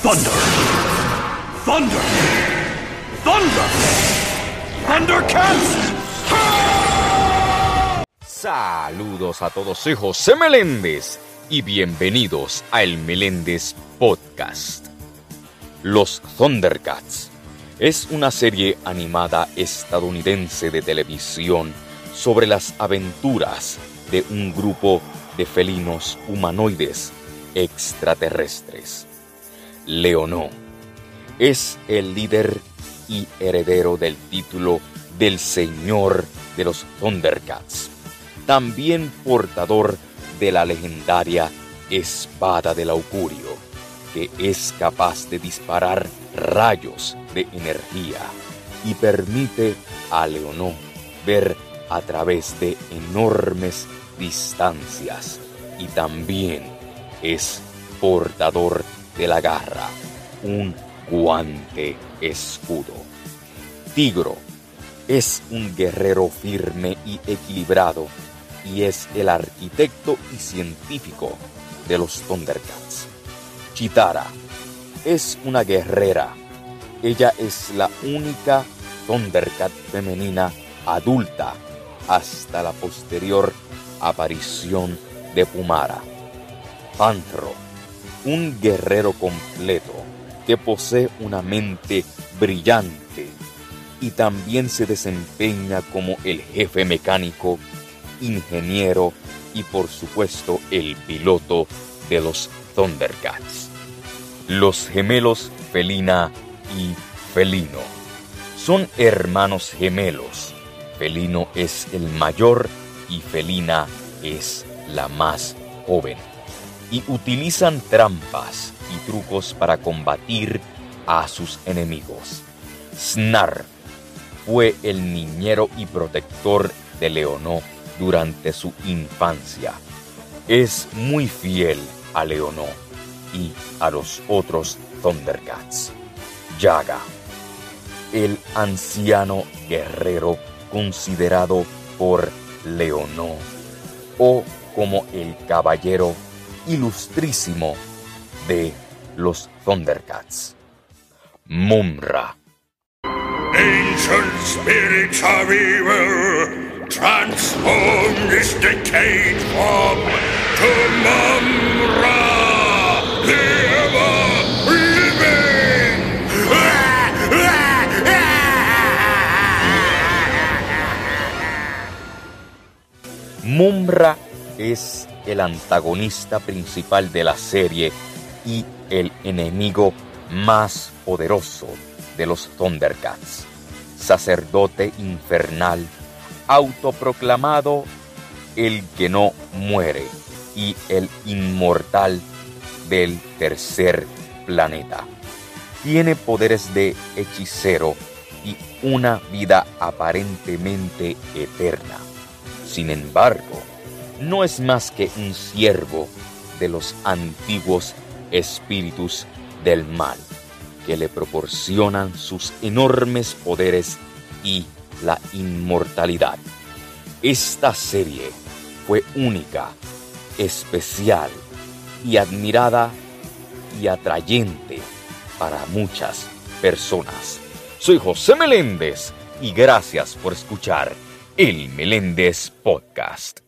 Thunder. Thunder. Thunder. Thundercats. Saludos a todos, soy José Meléndez y bienvenidos a El Meléndez Podcast. Los Thundercats es una serie animada estadounidense de televisión sobre las aventuras de un grupo de felinos humanoides extraterrestres. Leonó. Es el líder y heredero del título del Señor de los Thundercats, también portador de la legendaria Espada del Augurio, que es capaz de disparar rayos de energía y permite a Leonó ver a través de enormes distancias. Y también es portador de la garra, un guante escudo. Tigro es un guerrero firme y equilibrado y es el arquitecto y científico de los Thundercats. Chitara es una guerrera. Ella es la única Thundercat femenina adulta hasta la posterior aparición de Pumara. Pantro, un guerrero completo que posee una mente brillante y también se desempeña como el jefe mecánico, ingeniero y por supuesto el piloto de los Thundercats. Los gemelos Felina y Felino son hermanos gemelos. Felino es el mayor y Felina es la más joven. Y utilizan trampas y trucos para combatir a sus enemigos. Snar fue el niñero y protector de Leonó durante su infancia. Es muy fiel a Leonó y a los otros Thundercats. Yaga, el anciano guerrero considerado por Leonó o como el caballero ilustrísimo de los Thundercats. Mumra. Ancient spirits of evil, transform this decayed form to Mumra, the ever-living. Mumra es el antagonista principal de la serie y el enemigo más poderoso de los Thundercats. Sacerdote infernal, autoproclamado el que no muere y el inmortal del tercer planeta. Tiene poderes de hechicero y una vida aparentemente eterna. Sin embargo, no es más que un siervo de los antiguos espíritus del mal que le proporcionan sus enormes poderes y la inmortalidad. Esta serie fue única, especial y admirada y atrayente para muchas personas. Soy José Meléndez y gracias por escuchar el Meléndez Podcast.